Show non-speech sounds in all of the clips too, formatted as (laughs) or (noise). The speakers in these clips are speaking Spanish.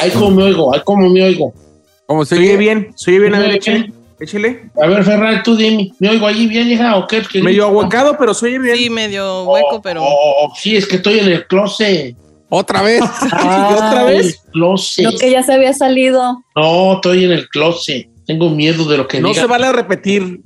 Ahí como me oigo, ahí como me oigo. Como se oye bien, se oye bien, a ver, échale. Échale. A ver, Ferrari, tú dime. ¿Me oigo allí bien, hija? ¿O qué? ¿Qué Medio ahuecado, pero se oye bien. Sí, medio hueco, pero. Oh, sí, es que estoy en el closet. Otra vez. Ah, (laughs) (laughs) ¿Otra vez? El closet. Lo que ya se había salido. No, estoy en el closet. Tengo miedo de lo que No diga. se vale repetir.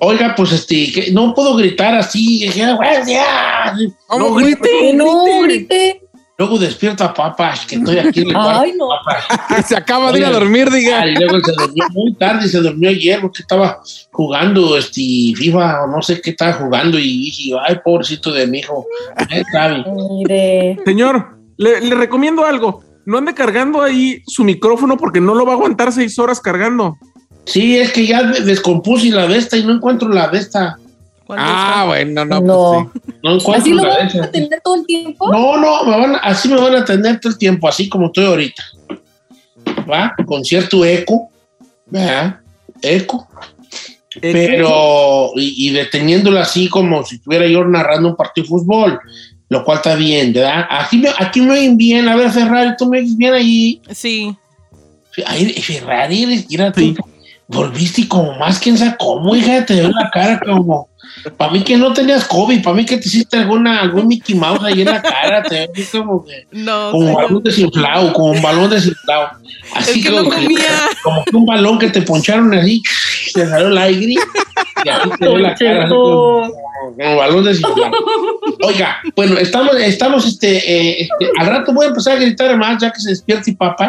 Oiga, pues este, que no puedo gritar así. que, "Güey, ya". No Que grite. no, grite. Luego despierta papas, que estoy aquí en el cuarto. Ay, no. Papas. (laughs) Se acaba de ir a dormir, diga. Y luego se durmió muy tarde, se durmió ayer porque estaba jugando este FIFA o no sé qué estaba jugando y dije, ay, pobrecito de mi hijo. Mire. Señor, le, le recomiendo algo. No ande cargando ahí su micrófono porque no lo va a aguantar seis horas cargando. Sí, es que ya de- descompuse la de esta y no encuentro la de esta. ¿cuál Ah, bueno, no, No. pues sí. No encuentro ¿Así lo vamos a esa. tener todo el tiempo? No, no, me van, así me van a atender todo el tiempo, así como estoy ahorita. ¿Va? Con cierto eco, ¿verdad? Eco. Pero, y, y deteniéndola así como si estuviera yo narrando un partido de fútbol, lo cual está bien, ¿verdad? Aquí me, aquí me oyen bien, a ver, Ferrari, tú me oyes bien ahí. Sí. Ay, Ferrari, mira, tú volviste como más, quién sabe cómo, hija, te veo la cara como, para mí que no tenías COVID, para mí que te hiciste alguna, algún Mickey Mouse ahí en la cara, te como que, No, como un balón desinflado, como un balón desinflado. Así Es que no como, comía. como que un balón que te poncharon así, te salió el aire y así te veo la cara, así como, como balón desinflado. Oiga, bueno, estamos, estamos, este, eh, este, al rato voy a empezar a gritar más ya que se despierte y papá,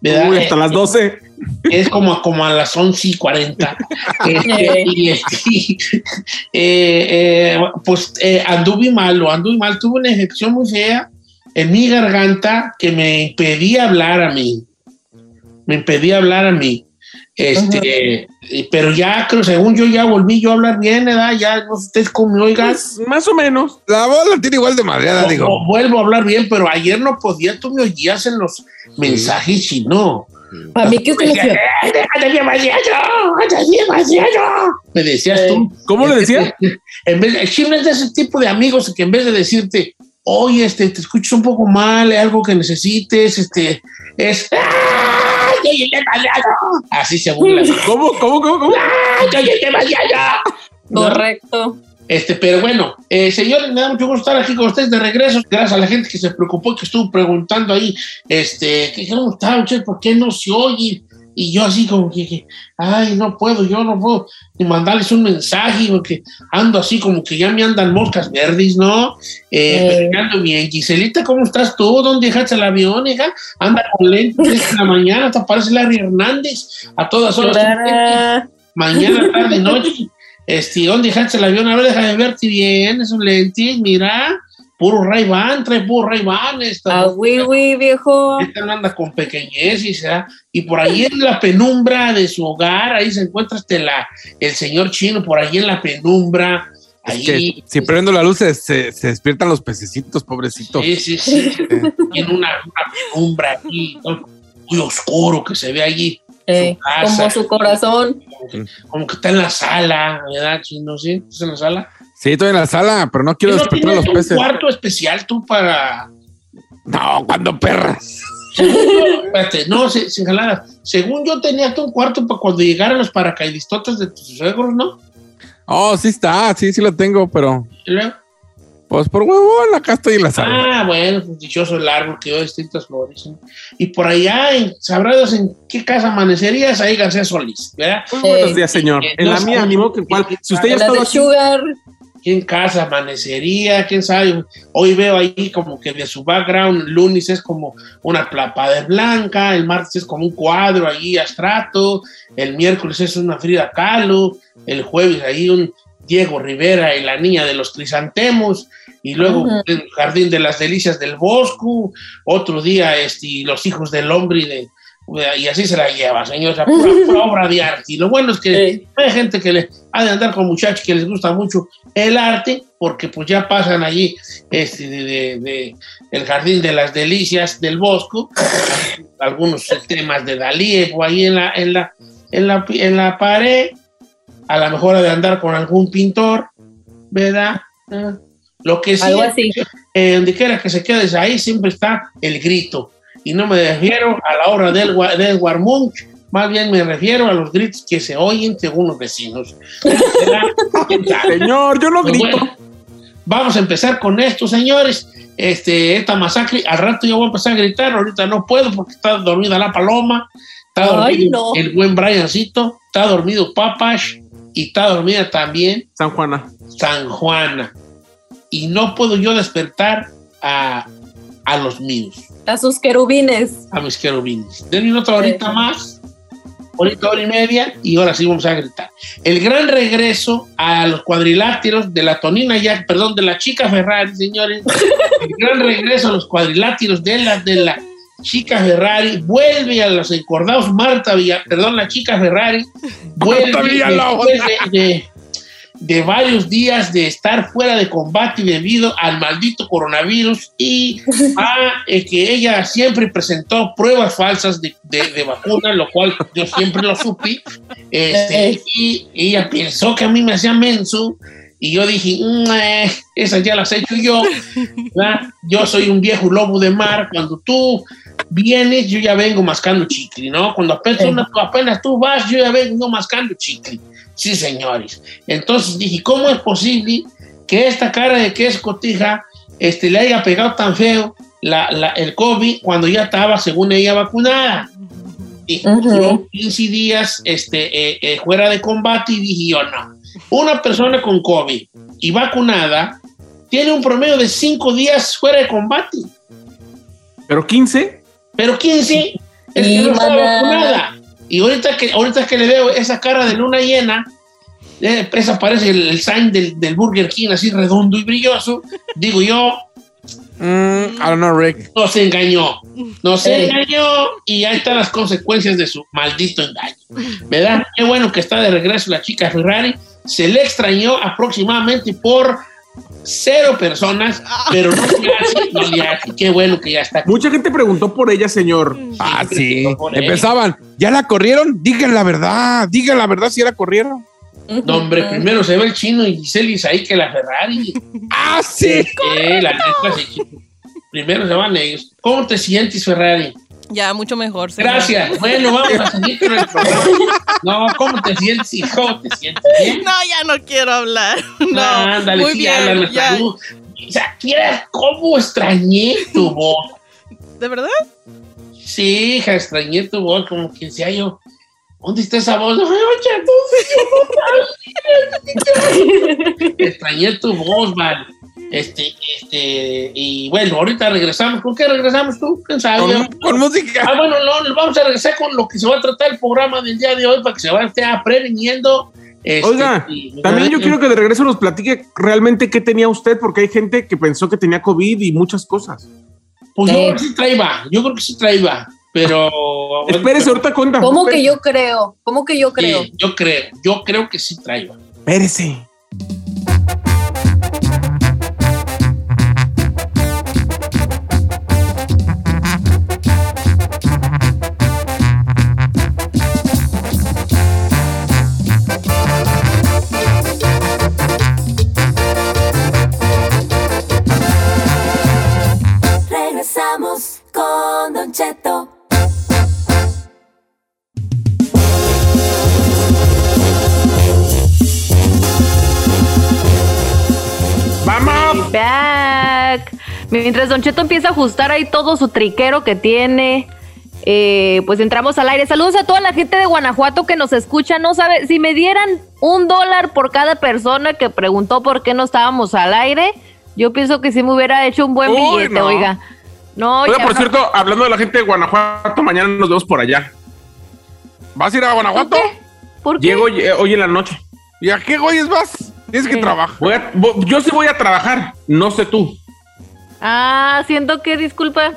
¿verdad? Uy, hasta Eh, las 12. Es como, como a las 11 y 40. (laughs) Este, y este, (laughs) eh, eh, pues eh, anduve mal, o anduve mal. Tuve una infección muy fea en mi garganta que me impedía hablar a mí. Me impedía hablar a mí. Este, eh, pero ya creo, según yo, ya volví yo a hablar bien, ¿verdad? Ya no sé ustedes cómo me oigan. Pues, más o menos. La voz la tiene igual de madreada, digo. vuelvo a hablar bien, pero ayer no podía, tú me oías en los mensajes y no. Para mí que usted le decía, ¡Anda demasiado! ¡Anda demasiado! Me decías tú. ¿Cómo le decía? En vez, el chino es de ese tipo de amigos que en vez de decirte, oye, este, te escuchas un poco mal, hay algo que necesites, este, es. ¡Ay, oye, demasiado! Así se burla. ¿Cómo, cómo, cómo, cómo? ¡Ay, oye, demasiado! ¿No? Este, pero bueno, eh, señores, me da mucho gusto estar aquí con ustedes de regreso. Gracias a la gente que se preocupó, que estuvo preguntando ahí, este, que cómo está, muchachos, ¿por qué no se oye? Y yo así como que, que, ay, no puedo, yo no puedo ni mandarles un mensaje, porque ando así como que ya me andan moscas verdes, ¿no? Eh, Eh. ando bien. Giselita, ¿cómo estás tú? ¿Dónde dejaste el avión, hija? Anda con lentes en la mañana, hasta parece Larry Hernández a todas horas. Mañana, tarde, noche. Este, ¿dónde dejaste el avión? A ver, déjame verte bien, esos lentes, mira. Puro Ray Ban, trae puro Ray Ban. Esta, Ah, oui, oui, viejo. esta no anda con pequeñez y, sea, y por ahí en la penumbra de su hogar, ahí se encuentra este la, el señor chino, por ahí en la penumbra. Es Ahí, que si prendo la luz se, se- se despiertan los pececitos, pobrecitos. sí, sí, sí. (laughs) en una, una penumbra aquí, muy oscuro que se ve allí. Eh, casa. como su corazón. Como que está en la sala, ¿verdad, chino? ¿Sí? ¿Estás en la sala? Sí, estoy en la sala, pero no quiero ¿No despertar a tienes los un peces. cuarto especial tú para No, cuando perras. Según yo, espérate, no, se- sin jalada. Según yo tenía tú un cuarto para cuando llegaran los paracaidistas de tus suegros, ¿no? Oh, sí está, sí, sí lo tengo, pero Y luego, pues por huevón, acá estoy en la sala. ah, bueno, pues dichoso el árbol que dio distintas flores. ¿no? Y por allá, en, sabrás en qué casa amanecerías, ahí García Solís, ¿verdad? Muy buenos Eh, días, señor. En la mía, sé. ni modo que cuál. Si usted ya de aquí, Sugar. ¿Quién casa amanecería? ¿Quién sabe? Hoy veo ahí como que de su background, el lunes es como una plapada blanca, el martes es como un cuadro ahí, astrato, el miércoles es una Frida Kahlo, el jueves ahí un Diego Rivera y la niña de los crisantemos, y luego el Jardín de las Delicias del Bosco, otro día este, los hijos del hombre y de... Y así se la lleva, señor, esa pura, (laughs) pura obra de arte. Y lo bueno es que Sí. hay gente que le, ha de andar con muchachos que les gusta mucho el arte, porque pues ya pasan allí este, de, de- de el Jardín de las Delicias del Bosco, algunos temas de Dalí ahí en la, en la, en la, en la pared, a lo mejor de andar con algún pintor, ¿verdad? Ah, Lo que sí, Algo así. eh, donde quiera que se quede ahí siempre está el grito. Y no me refiero a la obra del, del Edward Munch, más bien me refiero a los gritos que se oyen según los vecinos. Señor, yo no Pues grito. bueno, vamos a empezar con esto, señores. Este, esta masacre, al rato yo voy a empezar a gritar, ahorita no puedo porque está dormida la paloma, está Ay, dormido no. el buen Briancito, está dormido Papash y está dormida también San Juana. San Juana. Y no puedo yo despertar a, a los míos, A sus querubines. a mis querubines. Denme otra horita Sí. más, ahorita hora y media, y ahora sí vamos a gritar. El gran regreso a los cuadriláteros de la Tonina Jack, perdón, de la chica Ferrari, señores. (laughs) El gran regreso a los cuadriláteros de la, de la chica Ferrari. Vuelve a los encordados Marta Villa, perdón, la chica Ferrari. (laughs) Vuelve después de, de- de varios días de estar fuera de combate debido al maldito coronavirus y a eh, que ella siempre presentó pruebas falsas de, de- de vacuna, lo cual yo siempre lo supe. Este, y ella pensó que a mí me hacía menso y yo dije, "Mm, eh, esas ya las he hecho yo. ¿verdad? Yo soy un viejo lobo de mar. Cuando tú vienes, yo ya vengo mascando chicle, ¿no? Cuando apenas, una- apenas tú vas, yo ya vengo mascando chicle. Sí, señores. Entonces dije, ¿cómo es posible que esta cara de que es cotija este, le haya pegado tan feo la, la- el COVID cuando ya estaba, según ella, vacunada? Y Ujú. duró 15 días este, eh, eh, fuera de combate y dije yo, no. Una persona con COVID y vacunada tiene un promedio de 5 días fuera de combate. Pero 15. Pero 15 es que Y, no estaba maná. vacunada. Y ahorita que, ahorita que le veo esa cara de luna llena, eh, esa parece el, el sign del, del Burger King, así redondo y brilloso. Digo yo, Mm, I don't know, Rick. no se engañó. No se Eh. engañó y ahí están las consecuencias de su maldito engaño. ¿Verdad? Qué bueno que está de regreso la chica Ferrari. Se le extrañó aproximadamente por cero personas, pero no le hace, no le hace. Qué bueno que ya está aquí. Mucha gente preguntó por ella, señor. Ah, Siempre sí. Empezaban. ¿Ya la corrieron? Digan la verdad. Digan la verdad si la corrieron. No, hombre, primero se ve el chino y Giselle ahí que la Ferrari. (laughs) Ah, sí. Eh, la neta, sí. (laughs) Primero se van ellos. ¿Cómo te sientes, Ferrari? Ya, mucho mejor. señor. Gracias. Bueno, vamos a seguir con el programa. No, ¿cómo te sientes? ¿Cómo te sientes? ¿Bien? No, ya no quiero hablar. No, Ah, ándale, muy sí, bien. ya. O sea, ¿quieres cómo extrañé tu voz? ¿De verdad? Sí, hija, extrañé tu voz, como que decía yo, ¿dónde está esa voz? Oye, ¿dónde yo no Extrañé tu voz, man. Este, este, y bueno, ahorita regresamos. ¿Con qué regresamos tú? ¿Quién sabe? Con, con música. Ah, bueno, no, vamos a regresar con lo que se va a tratar el programa del día de hoy para que se vaya previniendo. este, Oiga, y- También yo quiero que de regreso nos platique realmente qué tenía usted, porque hay gente que pensó que tenía COVID y muchas cosas. Pues yo creo que sí traía, yo creo que sí traía, pero... (laughs) Espérese, ahorita cuenta. ¿Cómo que yo creo? ¿Cómo que yo creo? Sí, yo creo, yo creo que sí traía. Espérese. Mientras Don Cheto empieza a ajustar ahí todo su triquero que tiene, eh, pues entramos al aire. Saludos a toda la gente de Guanajuato que nos escucha. No sabe, si me dieran un dólar por cada persona que preguntó por qué no estábamos al aire, yo pienso que sí me hubiera hecho un buen Uy, billete, no. oiga. No, Oiga, ya por no. cierto, hablando de la gente de Guanajuato, mañana nos vemos por allá. ¿Vas a ir a ¿Por Guanajuato? qué? ¿Por qué? Llego eh, hoy en la noche. ¿Y a qué güeyes vas? Tienes que Eh. trabajar. Voy a- yo sí voy a trabajar, no sé tú. Ah, siento que, disculpa.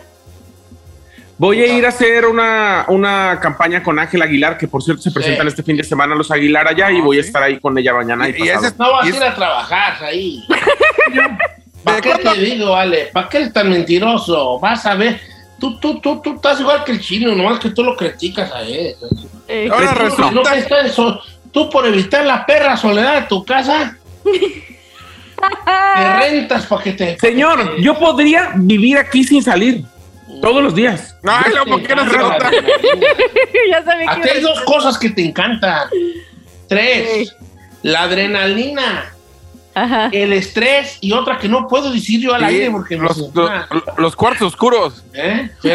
Voy a ir a hacer una, una campaña con Ángel Aguilar, que por cierto se presentan este fin de semana los Aguilar allá y Ah, voy a estar ahí con ella mañana y, Y- y pasado. ese- No vas a ir a trabajar ahí. (laughs) ¿Para ¿De qué te digo, Ale? ¿Para qué eres tan mentiroso? Vas a ver. Tú, tú, tú, tú estás igual que el chino, nomás que tú lo criticas a él. Eh, Ahora resulta. no tú por evitar la perra soledad de tu casa, (laughs) te (laughs) rentas para que te... Señor, yo podría vivir aquí sin salir todos los días. Ay, no, ¿por qué no se nota? (laughs) ya sabía que hay dos cosas que te encantan. Tres. La adrenalina, Ajá. el estrés y otra que no puedo decir yo al Sí, aire porque me los, se- los, los cuartos oscuros. ¿Eh? Sí.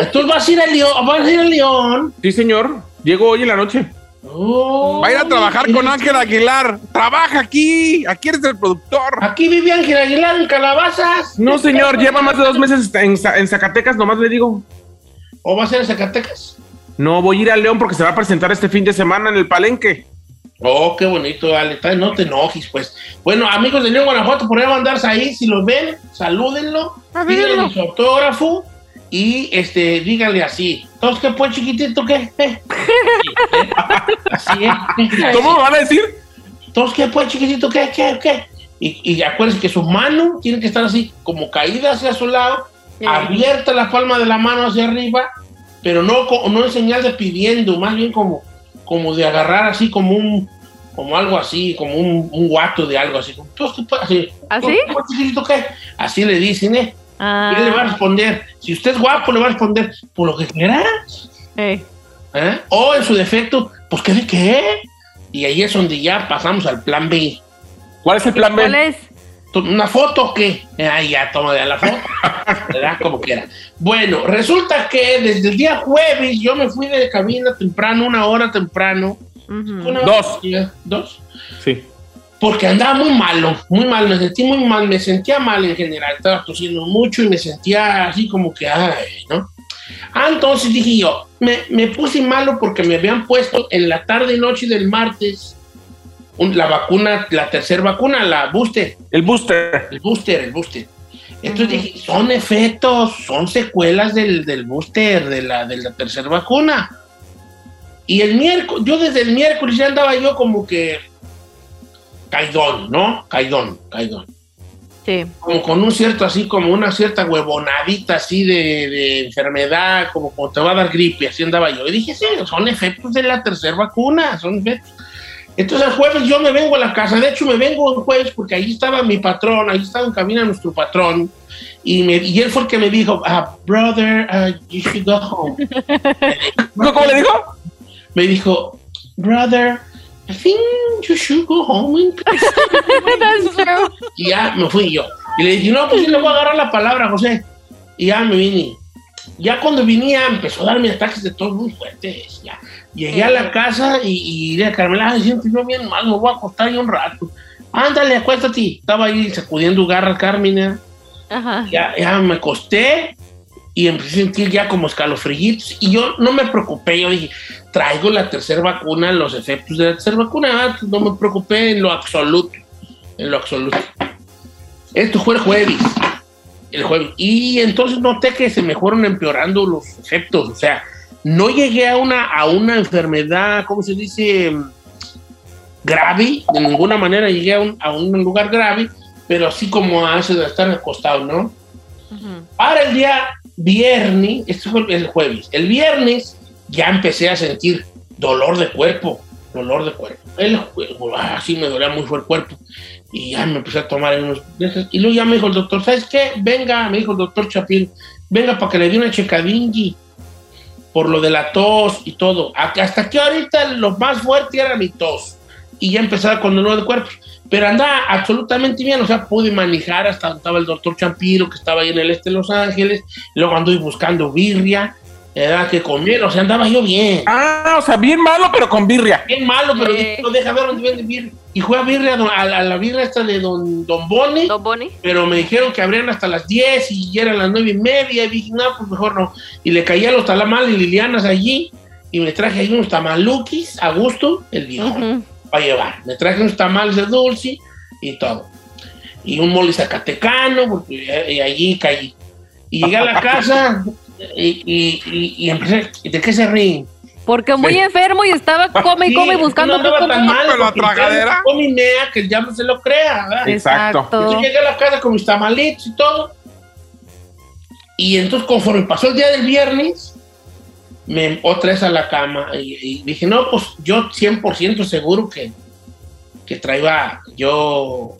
Entonces vas a ir a León, vas a ir a León. Sí, señor. Llego hoy en la noche. Oh, Va a ir a trabajar con Ángel Aguilar. Trabaja aquí. Aquí eres el productor. Aquí vive Ángel Aguilar en Calabazas. No, señor, lleva más de dos meses en, en Zacatecas, nomás le digo. ¿O va a ser en Zacatecas? No, voy a ir a León porque se va a presentar este fin de semana en el Palenque. Oh, qué bonito, Ale. No te enojes, pues. Bueno, amigos de León, Guanajuato, por ahí van a andarse ahí. Si los ven, salúdenlo. Díganle su autógrafo y este, díganle así. Entonces, ¿qué pues, chiquitito? ¿Qué? (laughs) ¿Eh? Así es. (laughs) ¿Cómo van a decir? Entonces, ¿qué pues, chiquitito? ¿Qué? ¿Qué? ¿Qué? Y, y acuérdense que sus manos tienen que estar así, como caídas hacia su lado, abierta la palma de la mano hacia arriba, pero no, no en señal de pidiendo, más bien como, como de agarrar así como un, como algo así, como un, un guato de algo así. Entonces, ¿qué pues? Así. ¿Así? ¿Qué pues, chiquitito? ¿Qué? Así le dicen, ¿eh? Ah, Y él le va a responder, si usted es guapo, le va a responder, por lo que quiera. eh. ¿eh? O en su defecto, pues ¿qué de qué? Y ahí es donde ya pasamos al plan B. ¿Cuál es el plan ¿Cuál B? es? ¿Tú- ¿Una foto o qué? Ahí ya, toma ya la foto. (laughs) ¿Verdad? Como quiera. Bueno, resulta que desde el día jueves yo me fui de cabina temprano, una hora temprano. Una Dos. hora- ¿Dos? Sí. Porque andaba muy malo, muy mal, me sentí muy mal, me sentía mal en general, estaba tosiendo mucho y me sentía así como que, ay, ¿no? Ah, entonces dije yo, me, me puse malo porque me habían puesto en la tarde y noche del martes un- la vacuna, la tercera vacuna, la booster, El booster. el booster, el booster. Entonces dije, son efectos, son secuelas del, del booster, de la, de la tercera vacuna. Y el miércoles, yo desde el miércoles ya andaba yo como que caidón, ¿no? Caidón, caidón. Sí. Como con un cierto, así como una cierta huevonadita así de, de enfermedad, como cuando te va a dar gripe, así andaba yo. Y dije, sí, son efectos de la tercera vacuna, son efectos. Entonces el jueves yo me vengo a la casa, de hecho me vengo el jueves porque ahí estaba mi patrón, ahí estaba en cabina nuestro patrón, y, me, y él fue el que me dijo, ah, brother, uh, you should go home. (laughs) ¿Cómo le dijo? me dijo, brother, I think you should go home. and-" (laughs) That's true. Y ya me fui yo. Y le dije, no, pues sí le voy a agarrar la palabra, José. Y ya me vine. Ya cuando venía empezó a darme ataques de todos muy fuertes. Ya. Llegué a la casa y, y le Carmela, "Ay, siento yo bien mal, me voy a acostar yo un rato. Ándale, acuéstate. Estaba ahí sacudiendo garra Carmen. ¿eh? Ajá. ya, ya me acosté y empecé a sentir ya como escalofrillitos y yo no me preocupé, yo dije, traigo la tercera vacuna, los efectos de la tercera vacuna, ah, pues no me preocupé en lo absoluto, en lo absoluto. Esto fue el jueves, el jueves, y entonces noté que se me fueron empeorando los efectos, o sea, no llegué a una, a una enfermedad, ¿cómo se dice? grave, de ninguna manera llegué a un, a un lugar grave, pero así como hace de estar acostado, ¿no? Para el día viernes, esto fue el jueves, el viernes ya empecé a sentir dolor de cuerpo, dolor de cuerpo. El juego, así me dolía muy fuerte el cuerpo. Y ya me empecé a tomar unos. Y luego ya me dijo el doctor, ¿sabes qué? Venga, me dijo el doctor Chapín, venga para que le dé una checadingi por lo de la tos y todo. Hasta que ahorita lo más fuerte era mi tos. Y ya empezaba con dolor de cuerpo. Pero andaba absolutamente bien, o sea, pude manejar hasta donde estaba el doctor Champiro, que estaba ahí en el este de Los Ángeles. Luego anduve buscando birria, era que comer, o sea, andaba yo bien. Ah, o sea, bien malo, pero con birria. Bien malo, pero Eh. dije, no, deja ver dónde vende birria. Y fue a birria, don- a, la- a la birria esta de don, don Boni, Don Bonnie. pero me dijeron que abrían hasta las 10 y ya eran las 9 y media. Y dije, no, pues mejor no. Y le caía los talamales Lilianas allí y me traje ahí unos tamaluquis a gusto, el viejo. Para llevar. Me traje unos tamales de dulce y todo. Y un mole zacatecano, porque y allí caí. Y llegué a la (laughs) casa y, y, y, y empecé, ¿de qué se ríen? Porque muy enfermo y estaba come y come Sí, buscando no qué tan mal, Pero la tragadera. come y mea, que el diablo se lo crea, ¿verdad? Exacto. Entonces llegué a la casa con mis tamalitos y todo. Y entonces, conforme pasó el día del viernes, me otra vez a la cama y, y dije, no, pues yo 100% seguro que, que traía yo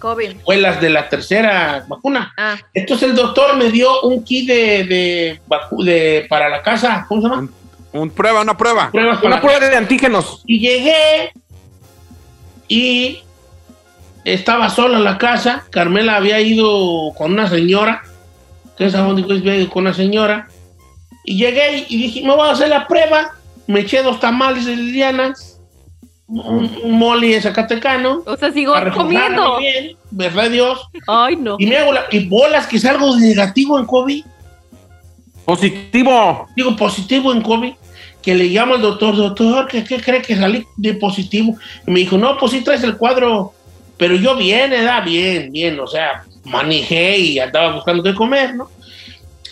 COVID. escuelas de la tercera vacuna. Ah, Entonces el doctor me dio un kit de, de, vacu- de- para la casa, ¿cómo se llama? Un prueba, una prueba. Pruebas Una prueba de antígenos. Y llegué y estaba sola en la casa. Carmela había ido con una señora, que es a donde había ido con una señora. Y llegué y dije, me voy a hacer la prueba. Me eché dos tamales de Lilianas, un, un mole de Zacatecano. o sea, sigo comiendo. bien, verdad Dios. Ay, no. Y me hago la, y bolas que salgo negativo en COVID. Positivo. digo positivo en COVID, que le llamo al doctor, doctor, ¿qué, qué cree que salí de positivo? Y me dijo, no, pues sí traes el cuadro, pero yo bien, edad, bien, bien, o sea, manejé y andaba buscando qué comer, ¿no?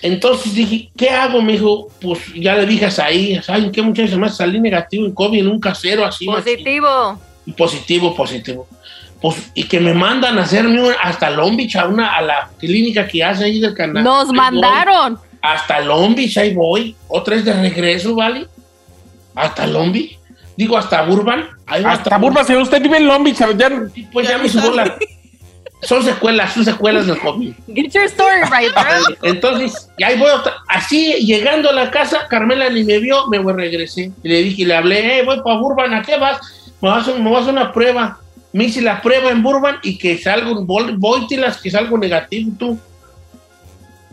Entonces dije, ¿qué hago? Me dijo, pues ya le dije a Saí, ¿saben qué muchachos más salí negativo en COVID en un casero así? Positivo. Positivo, positivo. Pues, y que me mandan a hacerme un- hasta Long Beach, a, una, a la clínica que hace ahí del canal. Nos Ahí voy mandaron. hasta Long Beach, ahí voy. Otra vez de regreso, ¿vale? Hasta Long Beach. Digo, hasta Burban. Ahí voy Hasta Burba, señor. Usted vive en Long Beach. Ya, Pues ya me subo la... Son secuelas, son secuelas del COVID. Get your story right, bro. (laughs) Entonces, y ahí voy. otra- Así, llegando a la casa, Carmela ni me vio, me regresé. Y le dije, le hablé, hey, voy para Burban, ¿a qué vas? Me vas, a, me vas a una prueba. Me hice la prueba en Burban y que salgo, voy, voy las que salgo negativo tú.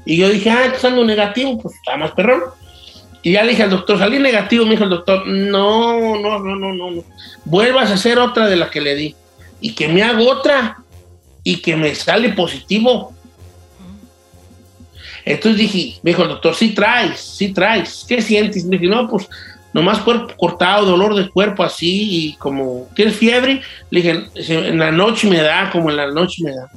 Y yo dije, ah, salgo negativo, pues está más perrón. Y ya le dije al doctor, salí negativo, me dijo el doctor, no, no, no, no, no, no. Vuelvas a hacer otra de la que le di. Y que me hago otra y que me sale positivo. Entonces dije, me dijo el doctor, sí traes, sí traes. ¿Qué sientes? Me dije, no, pues nomás cuerpo cortado, dolor de cuerpo así y como, ¿tienes fiebre? Le dije, en la noche me da, como en la noche me da.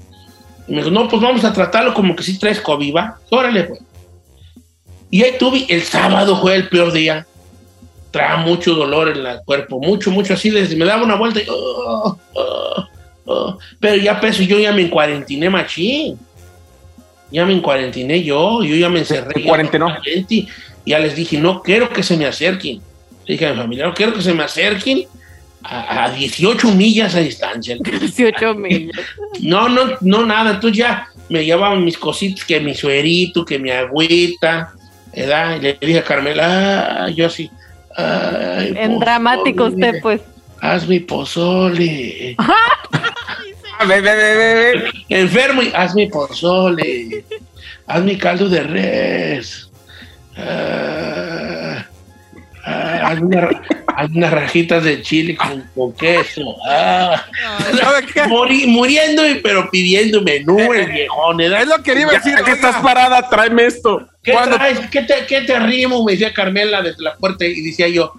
Y me dijo, no, pues vamos a tratarlo como que sí traes COVID, ¿va? Órale, pues. Y ahí tuve, el sábado fue el peor día. Traía mucho dolor en el cuerpo, mucho, mucho así, desde me daba una vuelta y... oh, oh, oh. Pero ya peso, yo ya me encuarentiné machín. Ya me encuarentiné yo, yo ya me encerré. ¿Te ya cuarentenó? y Ya les dije, no quiero que se me acerquen. Le dije a mi familia, no quiero que se me acerquen a, a 18 millas a distancia. (laughs) 18 millas. No, no, no, nada. Entonces ya me llevaban mis cositas, que mi suerito, que mi agüita, ¿verdad? Y le dije a Carmela, ah, yo así. ay, En dramático usted, pues. Haz mi pozole. Ah, ve, ve, ve. Enfermo y haz mi pozole. Haz mi caldo de res. Ah, ah, haz, una- haz unas rajitas de chile con, con queso. Ah. Morí- muriendo, pero pidiendo menú el viejón. ¿verdad? Es lo que iba a Ya decir. que estás parada, tráeme esto. ¿Qué traes? ¿Qué te, qué te rimo? Me decía Carmela desde la puerta y decía yo,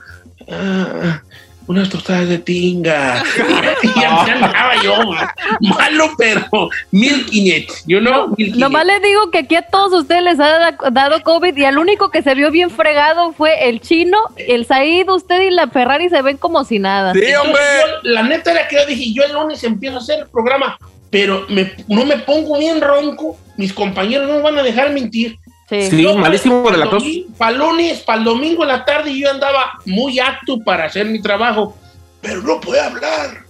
"Ah, unas tostadas de tinga. (laughs) y ya andaba yo, ma- malo, pero 1500. Yo no, 1500. Nomás les digo que aquí a todos ustedes les ha da- dado COVID y al único que se vio bien fregado fue el chino, el Said, usted y la Ferrari se ven como si nada. Sí, Entonces, hombre. yo, la neta era que yo dije, yo el lunes empiezo a hacer el programa, pero me- no me pongo bien ronco. Mis compañeros no me van a dejar mentir. Sí. Sí, malísimo de la tos. Para el lunes, para el domingo en la tarde, yo andaba muy acto para hacer mi trabajo, pero no podía hablar.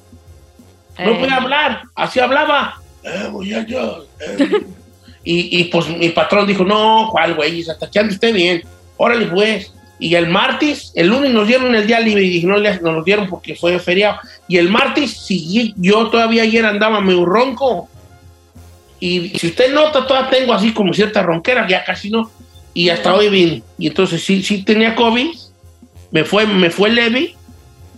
No Eh, podía hablar. Así hablaba. Eh, muchachos, eh. (laughs) y, y pues mi patrón dijo: No, ¿cuál, güey? Hasta que ande usted bien. Órale, pues. Y el martes, el lunes nos dieron el día libre y dije: No, le- nos dieron porque fue feriado. Y el martes, sí, yo todavía ayer andaba medio ronco. Y si usted nota, todavía tengo así como cierta ronquera, ya casi no. Y hasta hoy vine. Y entonces sí, sí tenía COVID. Me fue, me fue leve.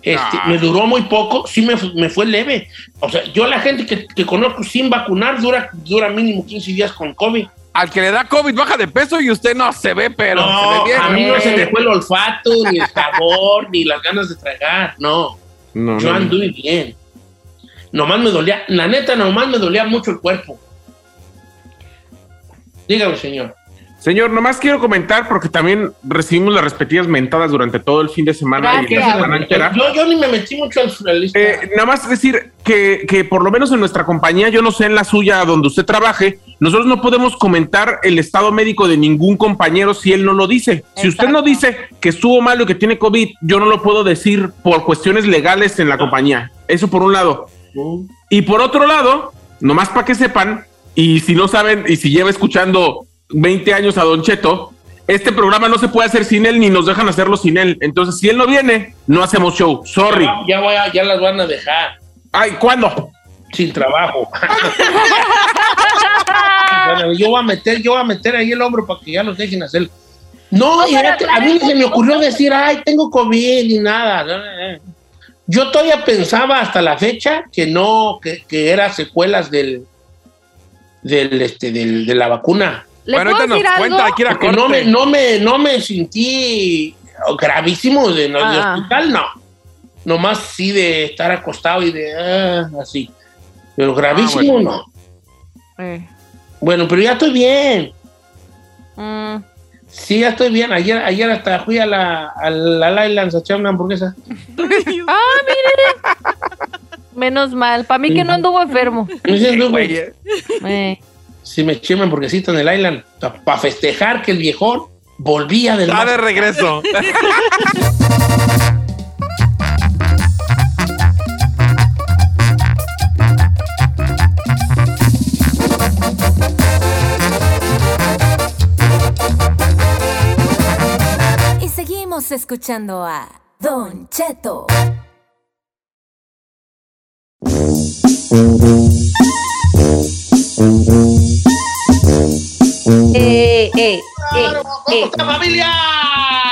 Este, Ah. Me duró muy poco. Sí me, me fue leve. O sea, yo la gente que, que conozco sin vacunar dura, dura mínimo 15 días con COVID. Al que le da COVID baja de peso y usted no se ve, pero se ve no, bien. a mí no se me fue el olfato, ni el sabor, ni las ganas de tragar. No. No, Yo no, no. anduve bien. Nomás me dolía, la neta, nomás me dolía mucho el cuerpo. Dígame, señor. Señor, nomás quiero comentar porque también recibimos las respectivas mentadas durante todo el fin de semana y Gracias. la semana entera. Yo, yo ni me metí mucho al futbolista. Eh, nada más decir que, que por lo menos en nuestra compañía, yo no sé en la suya donde usted trabaje, nosotros no podemos comentar el estado médico de ningún compañero si él no lo dice. Si usted no dice que estuvo malo y que tiene COVID, yo no lo puedo decir por cuestiones legales en la compañía. Eso por un lado. Mm. Y por otro lado, nomás para que sepan, y si no saben, y si lleva escuchando 20 años a Don Cheto, este programa no se puede hacer sin él ni nos dejan hacerlo sin él. Entonces, si él no viene, no hacemos show. Sorry. Ya, voy a- ya las van a dejar Ay, ¿cuándo? sin trabajo. (laughs) Bueno, yo voy a meter, yo voy a meter ahí el hombro para que ya los dejen hacer. No, y a mí ni se me ocurrió decir, ay, tengo COVID ni nada. Yo todavía pensaba hasta la fecha que no, que, que era secuelas del, del, este, del, de la vacuna. ¿Le bueno, ahorita nos cuenta, aquí no me, no me, no me sentí gravísimo de, no, de Ah. hospital, no. Nomás sí de estar acostado y de ah, así. Pero gravísimo bueno. no. Eh, Bueno, pero ya estoy bien. mm, Sí, ya estoy bien. Ayer, ayer hasta fui a la, a la Islands a echar una hamburguesa. (laughs) Ah, mire. Menos mal. Para mí que no anduvo enfermo. Güey, Eh. Sí, me eché una hamburguesita en el Island para festejar que el viejón volvía del Está de regreso. Y seguimos escuchando a Don Cheto. Eh, eh, Claro, eh, ¿Cómo eh. está familia?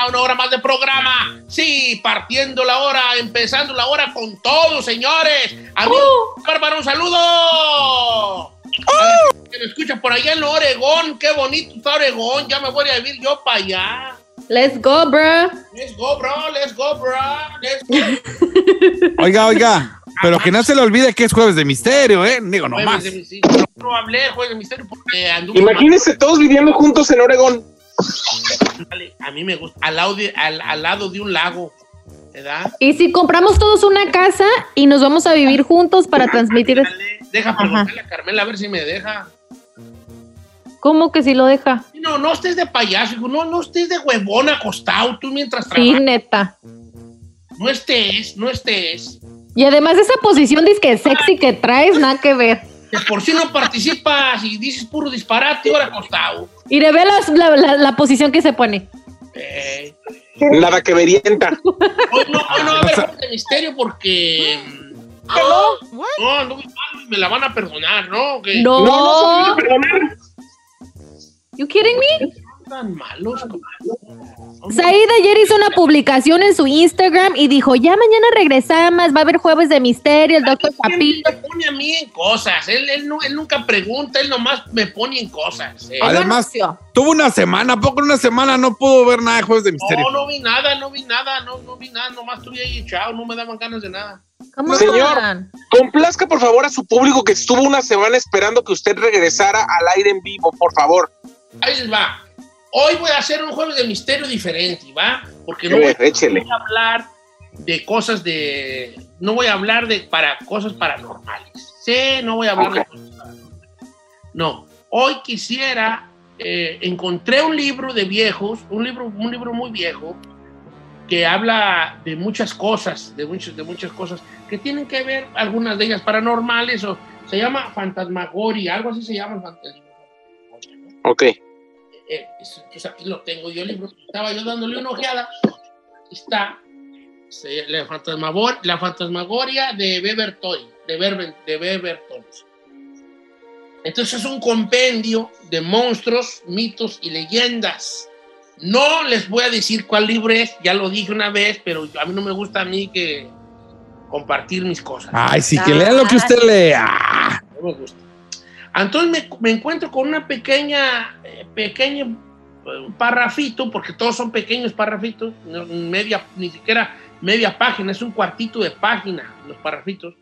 Una hora más de programa. Sí, partiendo la hora, empezando la hora con todo, señores. Amigo, Bárbara, un saludo. La Que me escucha por allá en Oregón. Qué bonito está Oregón. Ya me voy a vivir yo para allá. Let's go, bro. Let's go, bro. Let's go, bro. Let's go. Oiga, oiga. Pero que no se le olvide que es jueves de misterio, ¿eh? Digo, de misterio. No hablé jueves de misterio porque anduve Imagínense todos viviendo juntos en Oregón. A mí me gusta. Al lado de, al, al lado de un lago. ¿Verdad? Y si compramos todos una casa y nos vamos a vivir juntos para transmitir. Dale, Deja preguntarle a Carmela a ver si me deja. ¿Cómo que si lo deja? No, no estés de payaso, hijo. No, no estés de huevón acostado tú mientras Sí, trabajas. neta. No estés, no estés. Y además esa posición disque sexy que traes, nada que ver. Que por si no participas y dices puro disparate, ahora acostado. Y le ve las- la, la- la posición que se pone. Eh, Nada que verienta. hoy no, hoy no va a haber de misterio porque. mm? No, no, no, me la van a perdonar, ¿no? Que No. You kidding me? Tan malos. Said ayer hizo una publicación en su Instagram y dijo, ya mañana regresamos, va a haber jueves de misterio, el doctor Papillo. me pone a mí en cosas. Él, él, no- él nunca pregunta, él nomás me pone en cosas. eh. Además, tuvo una semana, ¿a poco en una semana no pudo ver nada de jueves de misterio? No, no vi nada, no vi nada, no, no vi nada, nomás estuve ahí echado, no me daban ganas de nada. Come Señor. on. Complazca por favor a su público que estuvo una semana esperando que usted regresara al aire en vivo, por favor. Ahí les va. Hoy voy a hacer un jueves de misterio diferente, ¿va? Porque no voy, voy a hablar de cosas de... No voy a hablar de para cosas paranormales. Sí, no voy a hablar de Ok. cosas paranormales. No. Hoy quisiera... eh, encontré un libro de viejos, un libro, un libro muy viejo, que habla de muchas cosas, de muchas, de muchas cosas que tienen que ver, algunas de ellas paranormales, o se llama Fantasmagoria, algo así se llama. Ok. Eh, es- pues aquí lo tengo yo el libro. Estaba yo dándole una ojeada. Está. Se- la, fantasmagor- la fantasmagoria de Beberton. De, Berben- de Beberton. Entonces es un compendio de monstruos, mitos y leyendas. No les voy a decir cuál libro es, ya lo dije una vez, pero a mí no me gusta a mí que compartir mis cosas. Ay, sí, que lea lo que usted lea. No me gusta. Entonces me, me encuentro con una pequeña, eh, pequeño eh, parrafito, porque todos son pequeños parrafitos, media, ni siquiera media página, es un cuartito de página, los parrafitos,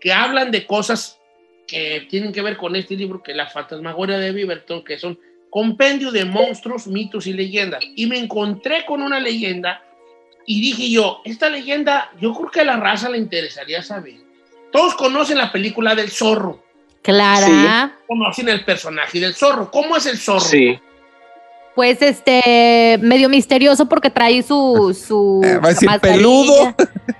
que hablan de cosas que tienen que ver con este libro, que es La Fantasmagoria de Beaverton, que son compendio de monstruos, mitos y leyendas. Y me encontré con una leyenda y dije yo, esta leyenda, yo creo que a la raza le interesaría saber. Todos conocen la película del zorro, Clara. conocen el personaje del zorro. ¿Cómo es el zorro? Sí. Pues este, medio misterioso porque trae su. su Eh, va a decir peludo.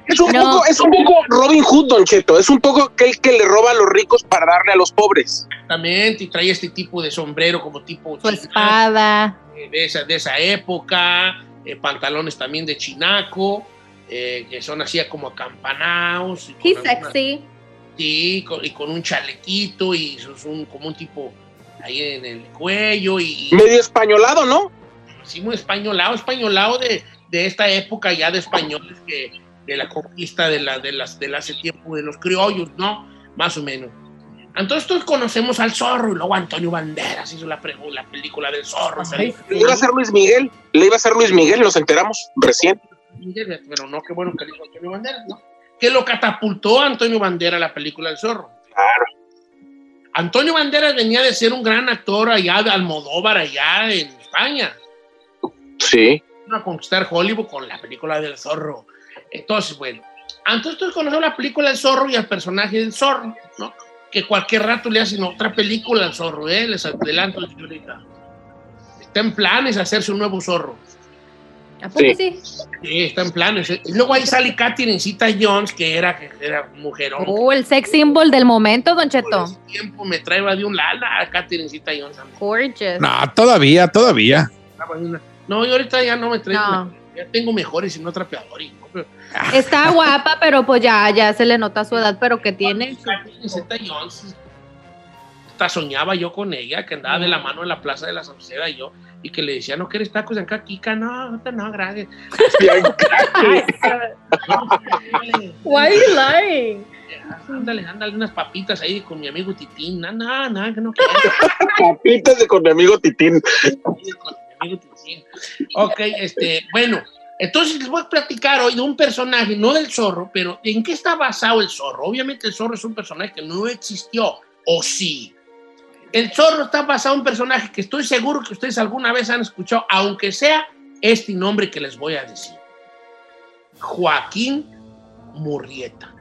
Es un, No. poco, es un poco Robin Hood, Don Cheto. Es un poco aquel que le roba a los ricos para darle a los pobres. Exactamente, y trae este tipo de sombrero como tipo Su espada. eh, de, esa, de esa época, eh, pantalones también de chinaco, eh, que son así como acampanados. He's sexy. Sí, con- y con un chalequito y eso es un, como un tipo ahí en el cuello y, Medio españolado, ¿no? así muy españolado, españolado de, de esta época ya de españoles que de la conquista de la de las del hace tiempo de los criollos, ¿no? Más o menos. Entonces todos conocemos al zorro y luego Antonio Banderas hizo la, la película del zorro. Le iba a ser Luis Miguel. Le iba a ser Luis Miguel, nos enteramos recién. Pero no, qué bueno que dijo Antonio Banderas, ¿no? Que lo catapultó a Antonio Banderas la película del zorro. Claro. Antonio Banderas venía de ser un gran actor allá de Almodóvar, allá en España. Sí. Vino a conquistar Hollywood con la película del zorro. Entonces, bueno, entonces tú conoces la película del zorro y al personaje del zorro, ¿no? Que cualquier rato le hacen otra película al zorro, ¿eh? Les adelanto señorita. Está en planes hacerse un nuevo zorro. ¿A poco Sí. sí? Sí, está en planes. luego ahí sale Catherine Zeta Jones, que era, que era mujerón. Oh, el sex symbol del momento, Don Por Cheto. ese tiempo me traeba de un lala a Catherine Zeta Jones. Gorgeous. No, todavía, todavía. Una- No, yo ahorita ya no me traigo. No. Ya tengo mejores y no trapeadores. ¿no? Está (laughs) guapa, pero pues ya, ya se le nota su edad, pero que tiene. Jones. Hasta soñaba yo con ella, que andaba de la mano en la plaza de la Sauceda y yo, y que le decía, ¿no quieres tacos en Kika? No, no, gracias. (laughs) Why are you lying? Ándale, ándale, unas papitas ahí con mi amigo Titín. No, no, no, que no. (laughs) Papitas de con mi amigo Titín. con mi amigo Titín. Ok, este, bueno, entonces les voy a platicar hoy de un personaje, no del zorro, pero ¿en qué está basado el zorro? Obviamente el zorro es un personaje que no existió, o sí. El zorro está basado en un personaje que estoy seguro que ustedes alguna vez han escuchado, aunque sea este nombre que les voy a decir. Joaquín Murrieta.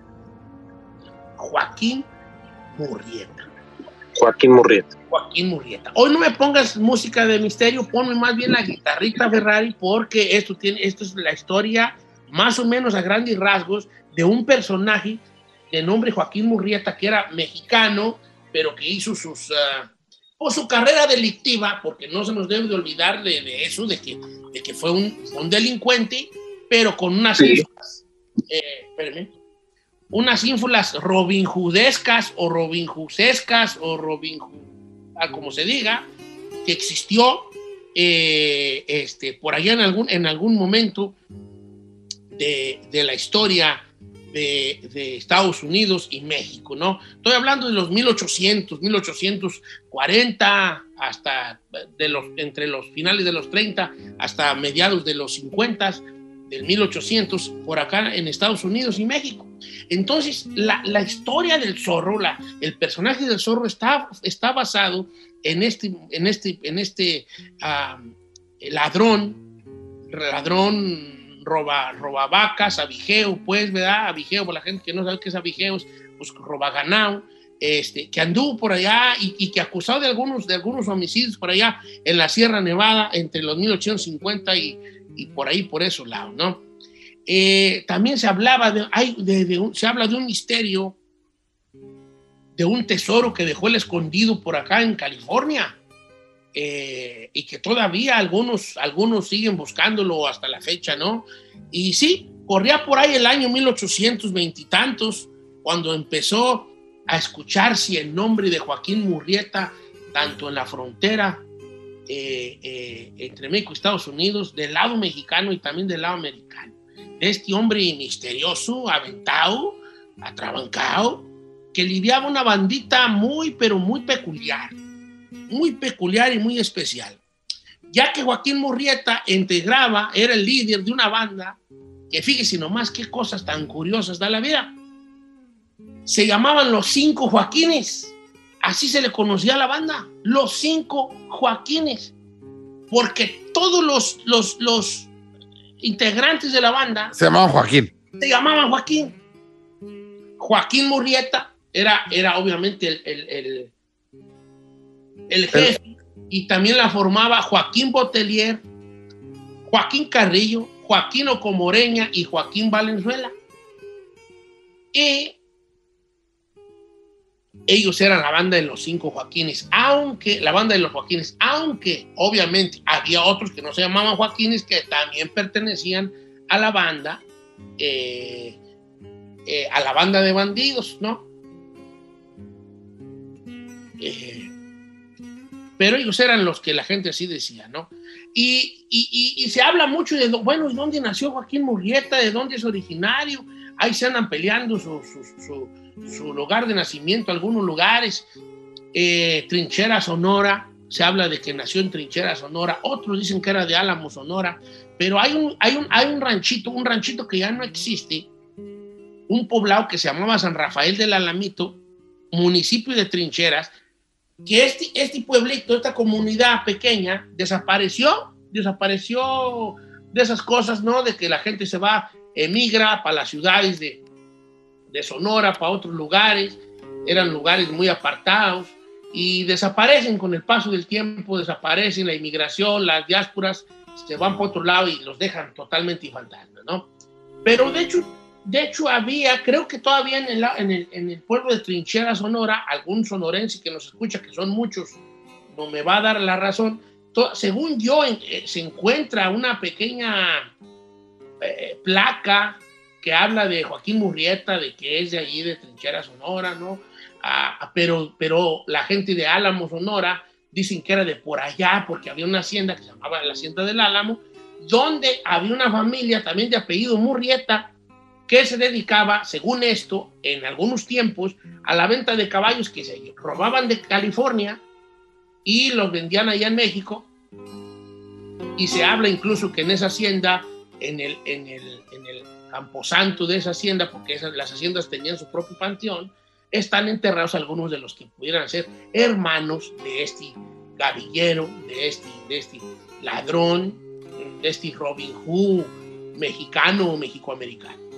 Joaquín Murrieta. Joaquín Murrieta. Joaquín Murrieta. Hoy no me pongas música de misterio, ponme más bien la guitarrita Ferrari, porque esto, tiene, esto es la historia, más o menos a grandes rasgos, de un personaje de nombre Joaquín Murrieta, que era mexicano, pero que hizo sus, ah, pues, su carrera delictiva, porque no se nos debe de olvidar de, de eso, de que, de que fue un, un delincuente, pero con unas Sí. ínfulas, eh, espérame, unas ínfulas robinjudescas o robinjusescas o robinju, a como se diga, que existió eh, este, por allá en algún, en algún momento de, de la historia de, Estados Unidos y México, ¿no? Estoy hablando de los 1800, 1840, hasta de los, entre los finales de los 30 hasta mediados de los 50, del 1800, por acá en Estados Unidos y México. Entonces, la, historia del zorro, la, el personaje del zorro está, está basado en este, en este, en este ah, ladrón, ladrón roba, roba vacas, pues, ¿verdad? Abigeo, por la gente que no sabe qué es abigeo, es, pues roba ganado, este, que anduvo por allá y, que acusado de algunos, de algunos homicidios por allá en la Sierra Nevada entre los 1850 y, y por ahí, por esos lados, ¿no? Eh, también se hablaba de, de un, se habla de un misterio, de un tesoro que dejó el escondido por acá en California eh, y que todavía algunos, algunos siguen buscándolo hasta la fecha, ¿no? Y sí, corría por ahí el año 1820 y tantos cuando empezó a escucharse el nombre de Joaquín Murrieta tanto en la frontera eh, eh, entre México y Estados Unidos, del lado mexicano y también del lado americano. De este hombre misterioso, aventado, atrabancado, que lidiaba una bandita muy, pero muy peculiar, muy peculiar y muy especial. Ya que Joaquín Murrieta integraba, era el líder de una banda que fíjese nomás qué cosas tan curiosas da la vida. Se llamaban los cinco Joaquines. Así se le conocía a la banda, los cinco Joaquines. Porque todos los, los, los integrantes de la banda Se llamaba Joaquín. se llamaban Joaquín. Joaquín Murrieta era, era obviamente el, el, el- el jefe y también la formaba Joaquín Botelier, Joaquín Carrillo, Joaquín Ocomoreña y Joaquín Valenzuela. Y ellos eran la banda de los cinco Joaquines, aunque la banda de los Joaquines, aunque obviamente había otros que no se llamaban Joaquines que también pertenecían a la banda, eh, eh, a la banda de bandidos, ¿no? Eh, pero ellos eran los que la gente así decía, ¿no? Y, y- y- y se habla mucho de, bueno, ¿de dónde nació Joaquín Murrieta? ¿De dónde es originario? Ahí se andan peleando su, su- su- su lugar de nacimiento, algunos lugares. Eh, Trinchera Sonora, se habla de que nació en Trinchera Sonora, otros dicen que era de Álamo Sonora, pero hay un, hay un, hay un ranchito, un ranchito que ya no existe, un poblado que se llamaba San Rafael del Alamito, municipio de Trincheras, que este, este pueblito, esta comunidad pequeña, desapareció, desapareció de esas cosas, ¿no? De que la gente se va, emigra para las ciudades de, de Sonora, para otros lugares, eran lugares muy apartados y desaparecen con el paso del tiempo, desaparecen la inmigración, las diásporas se van por otro lado y los dejan totalmente fantasmas, ¿no? Pero de hecho, de hecho había, creo que todavía en el, pueblo de Trinchera, Sonora, algún sonorense que nos escucha, que son muchos, no me va a dar la razón, según yo, eh, se encuentra una pequeña eh, placa que habla de Joaquín Murrieta, de que es de allí, de Trinchera, Sonora, ¿no? Ah, ah, pero, pero la gente de Álamo, Sonora, dicen que era de por allá, porque había una hacienda que se llamaba la Hacienda del Álamo, donde había una familia también de apellido Murrieta, que se dedicaba, según esto, en algunos tiempos, a la venta de caballos que se robaban de California y los vendían allá en México. Y se habla incluso que en esa hacienda, en el, en el, en el camposanto de esa hacienda, porque esas, las haciendas tenían su propio panteón, están enterrados algunos de los que pudieran ser hermanos de este gavillero, de este, de este ladrón, de este Robin Hood mexicano o mexicoamericano.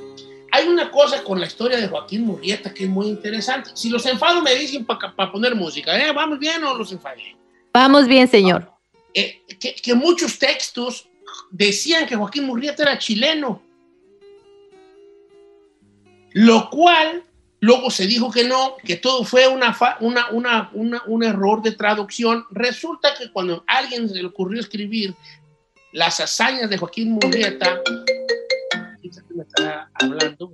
Hay una cosa con la historia de Joaquín Murrieta que es muy interesante. Si los enfado me dicen para poner música, ¿eh? ¿Vamos bien o los enfadé? Vamos bien, señor. Eh, que, que muchos textos decían que Joaquín Murrieta era chileno. Lo cual luego se dijo que no, que todo fue una, fa- una, una, una- un error de traducción. Resulta que cuando a alguien se le ocurrió escribir las hazañas de Joaquín Murrieta, ¿quién hablando?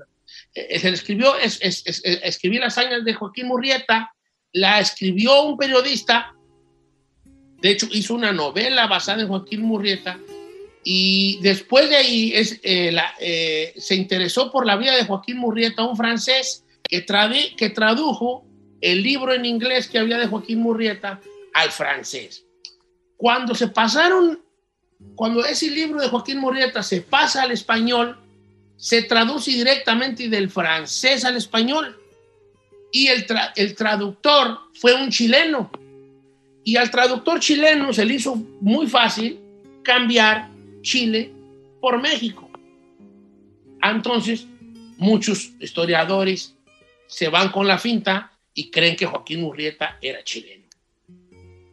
Eh, se le escribió, es, es- es- es- escribí las hazañas de Joaquín Murrieta, la escribió un periodista, de hecho hizo una novela basada en Joaquín Murrieta, y después de ahí eh, eh, se interesó por la vida de Joaquín Murrieta, un francés que, que tradujo el libro en inglés que había de Joaquín Murrieta al francés. Cuando se pasaron, cuando ese libro de Joaquín Murrieta se pasa al español, se traduce directamente del francés al español. Y el, tra- el traductor fue un chileno. Y al traductor chileno se le hizo muy fácil cambiar Chile por México. Entonces, muchos historiadores se van con la finta y creen que Joaquín Murrieta era chileno.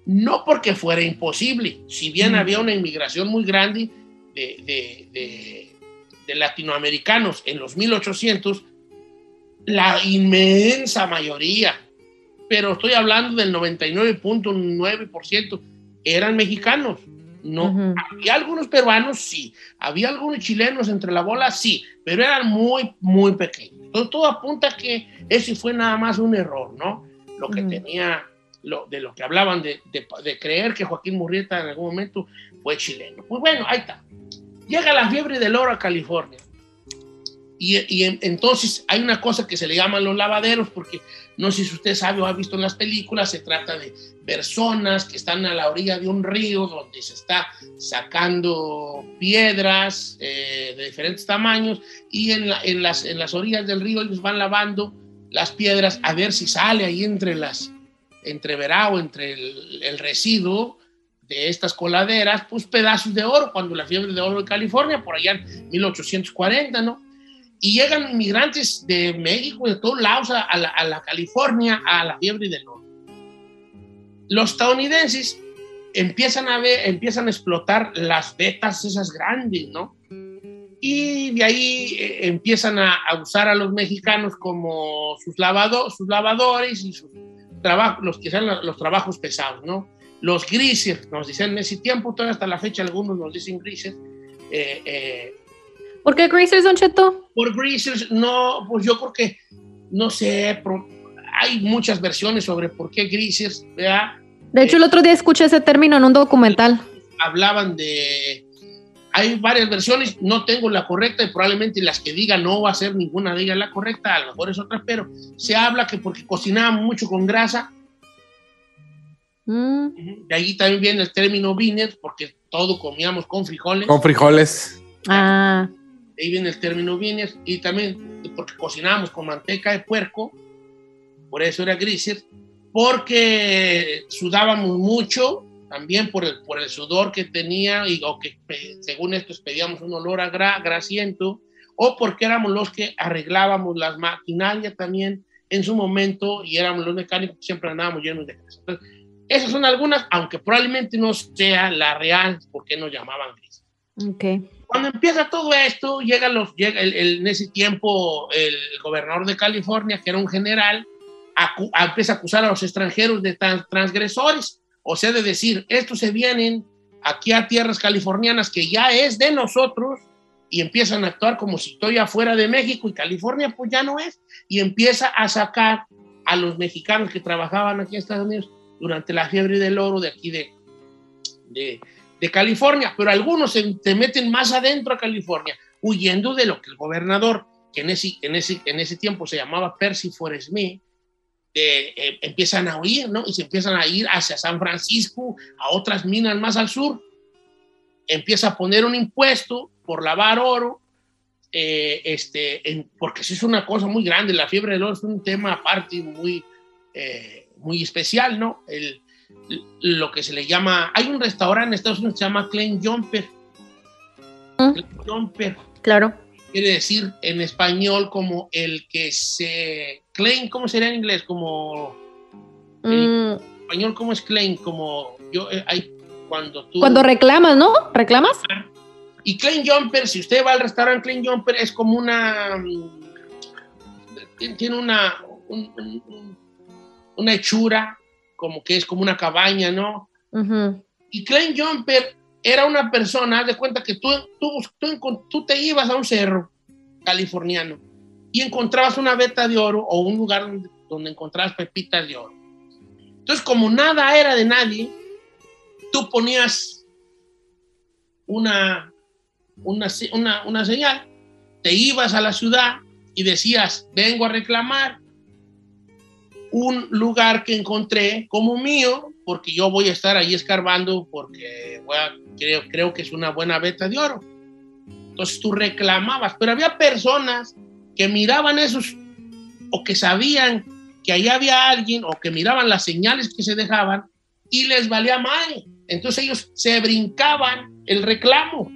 No porque fuera imposible, si bien había una inmigración muy grande de, de- de- de latinoamericanos en los 1800, la inmensa mayoría, pero estoy hablando del 99.9%, eran mexicanos. No, Ujú. había algunos peruanos, sí, había algunos chilenos entre la bola, sí, pero eran muy, muy pequeños. Entonces todo apunta a que ese fue nada más un error, ¿no? Lo que tenía, lo, de lo que hablaban de, de- de creer que Joaquín Murrieta en algún momento fue chileno. Pues bueno, ahí está. Llega la fiebre del oro a California. Y, y en- entonces hay una cosa que se le llaman los lavaderos, porque no sé si usted sabe o ha visto en las películas, se trata de personas que están a la orilla de un río donde se está sacando piedras eh, de diferentes tamaños y en, la- en las, orillas del río ellos van lavando las piedras a ver si sale ahí entre las entreverá o entre el residuo de estas coladeras, pues pedazos de oro, cuando la fiebre de oro de California, por allá en 1840, ¿no? Y llegan inmigrantes de México, de todos lados, a, la, a la California, a la fiebre del oro. Los estadounidenses empiezan a ver, empiezan a explotar las vetas esas grandes, ¿no? Y de ahí eh, empiezan a, a usar a los mexicanos como sus, lavado, sus lavadores y sus trabajos, los que sean los trabajos pesados, ¿no? Los grises, nos dicen en ese tiempo, todavía hasta la fecha algunos nos dicen grises. eh, eh, ¿Por qué greasers, Don Cheto? por greasers, no, pues yo creo que, no sé, hay muchas versiones sobre por qué greasers, ¿verdad? De hecho, el otro día escuché ese término en un documental. hablaban de... Hay varias versiones, no tengo la correcta y probablemente las que diga no va a ser ninguna de ellas la correcta, a lo mejor es otra, pero se habla que porque cocinaban mucho con grasa, Mm, de ahí también viene el término beaners, porque todo comíamos con frijoles, Con frijoles. Ah, de ahí viene el término beaners, y también porque cocinábamos con manteca de puerco, por eso era grises, porque sudábamos mucho, también por el, por el sudor que tenía, y, o que según estos pedíamos un olor a gra- grasiento, o porque éramos los que arreglábamos las maquinarias también en su momento, y éramos los mecánicos que siempre andábamos llenos de grasa. Entonces, esas son algunas, aunque probablemente no sea la real, porque nos llamaban grises. ok. Cuando empieza todo esto, llega los, llega el- el- en ese tiempo el gobernador de California, que era un general, acu- empieza a acusar a los extranjeros de tran- transgresores, o sea, de decir, estos se vienen aquí a tierras californianas que ya es de nosotros y empiezan a actuar como si estoy afuera de México y California pues ya no es, y empieza a sacar a los mexicanos que trabajaban aquí en Estados Unidos durante la fiebre del oro de aquí de, de, de California, pero algunos se, meten más adentro a California, huyendo de lo que el gobernador, que en ese, en ese, en ese tiempo se llamaba Percy Forest Smith, eh, empiezan a huir, ¿no? Y se empiezan a ir hacia San Francisco, a otras minas más al sur. Empieza a poner un impuesto por lavar oro, eh, este, en- porque eso es una cosa muy grande. La fiebre del oro es un tema aparte muy, eh, muy especial, ¿no? El, lo que se le llama, hay un restaurante en Estados Unidos que se llama Klein Jumper. Klein Jumper Claro. quiere decir en español como el que se claim, ¿cómo sería en inglés? Como Mm, en español cómo es claim, como yo eh, hay cuando tú cuando reclamas, ¿no? ¿Reclamas? y claim jumper, si usted va al restaurante claim jumper es como una mm, tiene una un- un- un- una hechura como que es como una cabaña, ¿no? Y Klein Jumper era una persona, haz de cuenta que tú, tú, tú, tú te ibas a un cerro californiano y encontrabas una veta de oro o un lugar donde, donde encontrabas pepitas de oro. Entonces, como nada era de nadie, tú ponías una, una, una, una señal, te ibas a la ciudad y decías, vengo a reclamar un lugar que encontré como mío, porque yo voy a estar ahí escarbando, porque a- creo, creo que es una buena veta de oro. Entonces tú reclamabas, pero había personas que miraban esos, o que sabían que ahí había alguien, o que miraban las señales que se dejaban, y les valía mal. Entonces ellos se brincaban el reclamo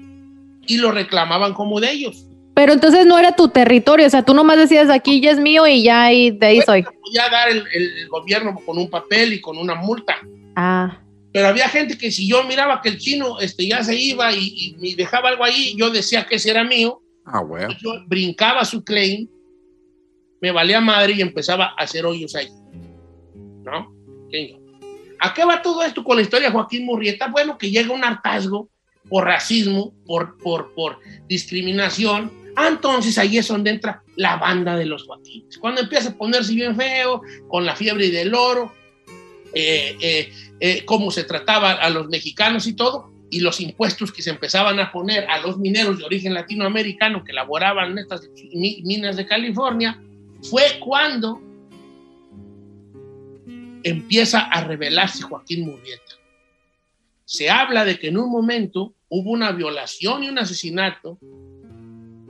y lo reclamaban como de ellos. Pero entonces no era tu territorio, o sea, tú nomás decías aquí ya es mío y ya ahí, de ahí soy. Podía dar el, el- el gobierno con un papel y con una multa. Ah, Pero había gente que si yo miraba que el chino este, ya se iba y, y me dejaba algo ahí, yo decía que ese era mío, Ah, bueno. yo brincaba su claim, me valía madre y empezaba a hacer hoyos ahí. ¿No? ¿Qué? ¿A qué va todo esto con la historia de Joaquín Murrieta? Bueno, que llega un hartazgo por racismo, por, por, por discriminación. Ah, entonces ahí es donde entra la banda de los Joaquines. Cuando empieza a ponerse bien feo, con la fiebre del oro, eh, eh, eh, cómo se trataba a los mexicanos y todo, y los impuestos que se empezaban a poner a los mineros de origen latinoamericano que laboraban en estas mi- minas de California, fue cuando empieza a revelarse Joaquín Murrieta. Se habla de que en un momento hubo una violación y un asesinato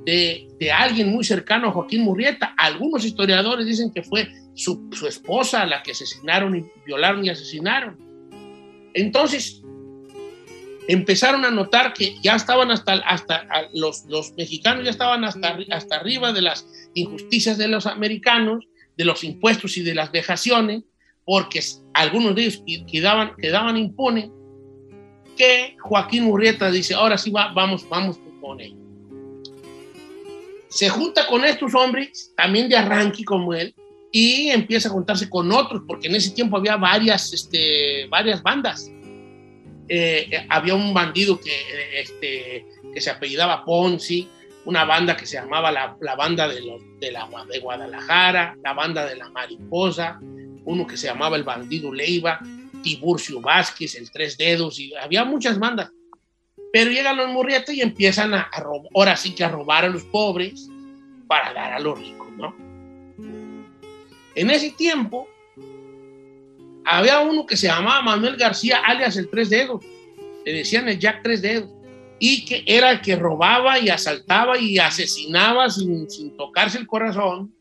de, alguien muy cercano a Joaquín Murrieta. Algunos historiadores dicen que fue su, su esposa la que asesinaron y violaron y asesinaron. Entonces, empezaron a notar que ya estaban hasta, hasta los, los mexicanos ya estaban hasta, hasta arriba de las injusticias de los americanos, de los impuestos y de las vejaciones, porque algunos de ellos quedaban, quedaban impunes, que Joaquín Murrieta dice, ahora sí va, vamos, vamos con él. Se junta con estos hombres, también de arranque como él, y empieza a juntarse con otros, porque en ese tiempo había varias, este, varias bandas. Eh, eh, había un bandido que, eh, este, que se apellidaba Ponzi, una banda que se llamaba la, la banda de, los, de, la, de Guadalajara, la banda de la Mariposa, uno que se llamaba el bandido Leiva, Tiburcio Vázquez, el Tres Dedos, y había muchas bandas. Pero llegan los Murrieta y empiezan a, robar, ahora sí que a robar a los pobres para dar a los ricos, ¿no? En ese tiempo, había uno que se llamaba Manuel García, alias el Tres Dedos. Le decían el Jack Tres Dedos. Y que era el que robaba y asaltaba y asesinaba sin, sin tocarse el corazón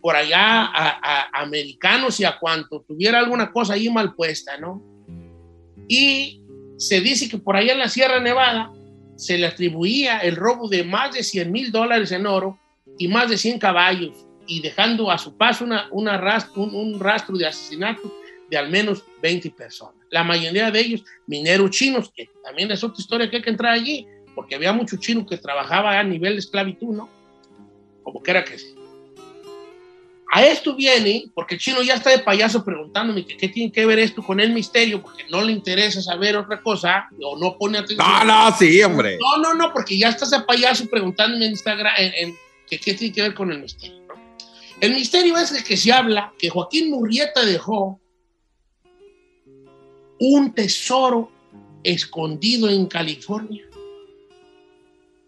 por allá a, a americanos y a cuanto tuviera alguna cosa ahí mal puesta, ¿no? Y se dice que por allá en la Sierra Nevada se le atribuía el robo de más de 100 mil dólares en oro y más de 100 caballos y dejando a su paso una, una rastro, un, un rastro de asesinato de al menos 20 personas. La mayoría de ellos mineros chinos, que también es otra historia que hay que entrar allí, porque había muchos chinos que trabajaban a nivel de esclavitud, ¿no? Como quiera que sea. A esto viene, porque el chino ya está de payaso preguntándome que qué tiene que ver esto con el misterio, porque no le interesa saber otra cosa o no pone atención. No, no, sí, hombre. No, no, no, porque ya estás de payaso preguntándome en Instagram en, en, que qué tiene que ver con el misterio. ¿no? El misterio es el que se habla que Joaquín Murrieta dejó un tesoro escondido en California.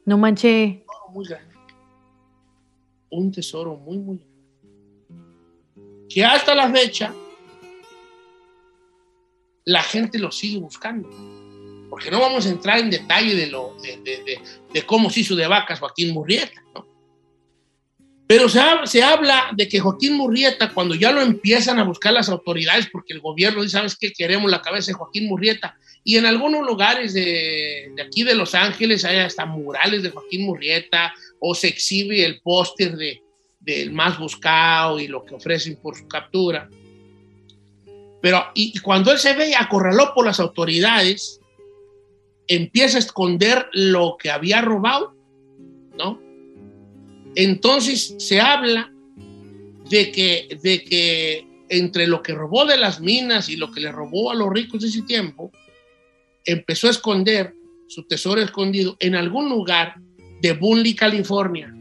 No manché. Muy grande. Un tesoro muy, muy grande. Que hasta la fecha la gente lo sigue buscando. Porque no vamos a entrar en detalle de, lo, de, cómo se hizo de vacas Joaquín Murrieta, ¿no? Pero se, se, habla de que Joaquín Murrieta, cuando ya lo empiezan a buscar las autoridades, porque el gobierno dice, ¿sabes qué? Queremos la cabeza de Joaquín Murrieta. Y en algunos lugares de aquí de Los Ángeles hay hasta murales de Joaquín Murrieta, o se exhibe el póster de, del más buscado y lo que ofrecen por su captura. Pero y, cuando él se ve acorralado por las autoridades, empieza a esconder lo que había robado, ¿no? Entonces se habla de que, de que entre lo que robó de las minas y lo que le robó a los ricos de ese tiempo, empezó a esconder su tesoro escondido en algún lugar de Bunley, California.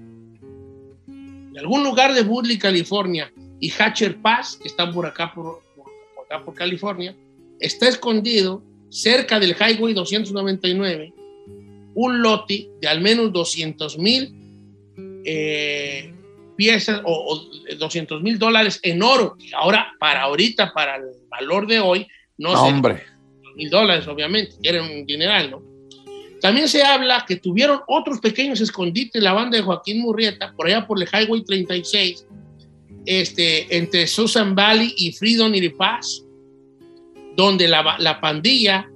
En algún lugar de Bunley, California y Hatcher Pass, que están por acá por, por, por acá por California, está escondido cerca del Highway 299 un lote de al menos 200 mil eh, piezas o, o 200 mil dólares en oro, que ahora, para ahorita, para el valor de hoy, no, no hombre. mil dólares, obviamente, era un dineral, ¿no? También se habla que tuvieron otros pequeños escondites la banda de Joaquín Murrieta, por allá por el Highway 36, este, entre Susan Valley y Freedom y Paz, donde la, la pandilla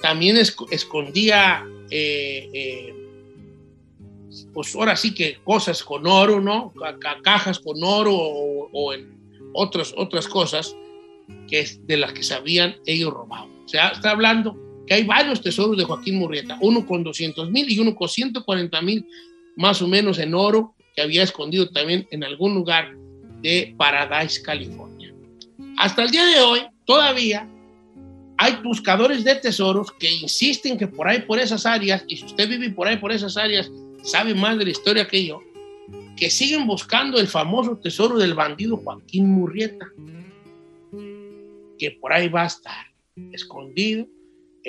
también es, escondía eh, eh, pues ahora sí que cosas con oro, ¿no? Cajas con oro o, otras, otras cosas que es de las que se habían ellos robado. O sea, está hablando que hay varios tesoros de Joaquín Murrieta, uno con 200 mil y uno con 140 mil más o menos en oro que había escondido también en algún lugar de Paradise, California. Hasta el día de hoy, todavía hay buscadores de tesoros que insisten que por ahí, por esas áreas, y si usted vive por ahí, por esas áreas, sabe más de la historia que yo, que siguen buscando el famoso tesoro del bandido Joaquín Murrieta, que por ahí va a estar escondido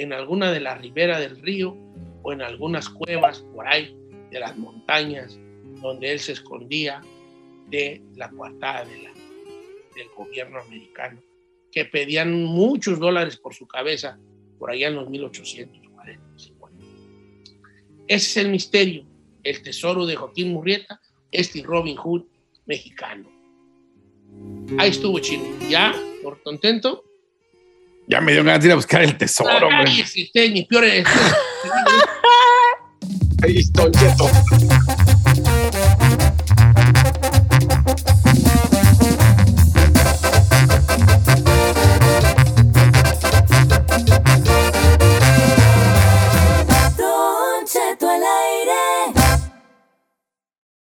en alguna de las riberas del río o en algunas cuevas por ahí de las montañas donde él se escondía de la coartada del gobierno americano, que pedían muchos dólares por su cabeza por allá en los 1840. 50. Ese es el misterio, el tesoro de Joaquín Murrieta, este Robin Hood mexicano. Ahí estuvo chino. ¿Ya? ¿Por contento? Ya me dio ganas de ir a buscar el tesoro, hombre. usted, ni peor es- Ahí está, Don Cheto.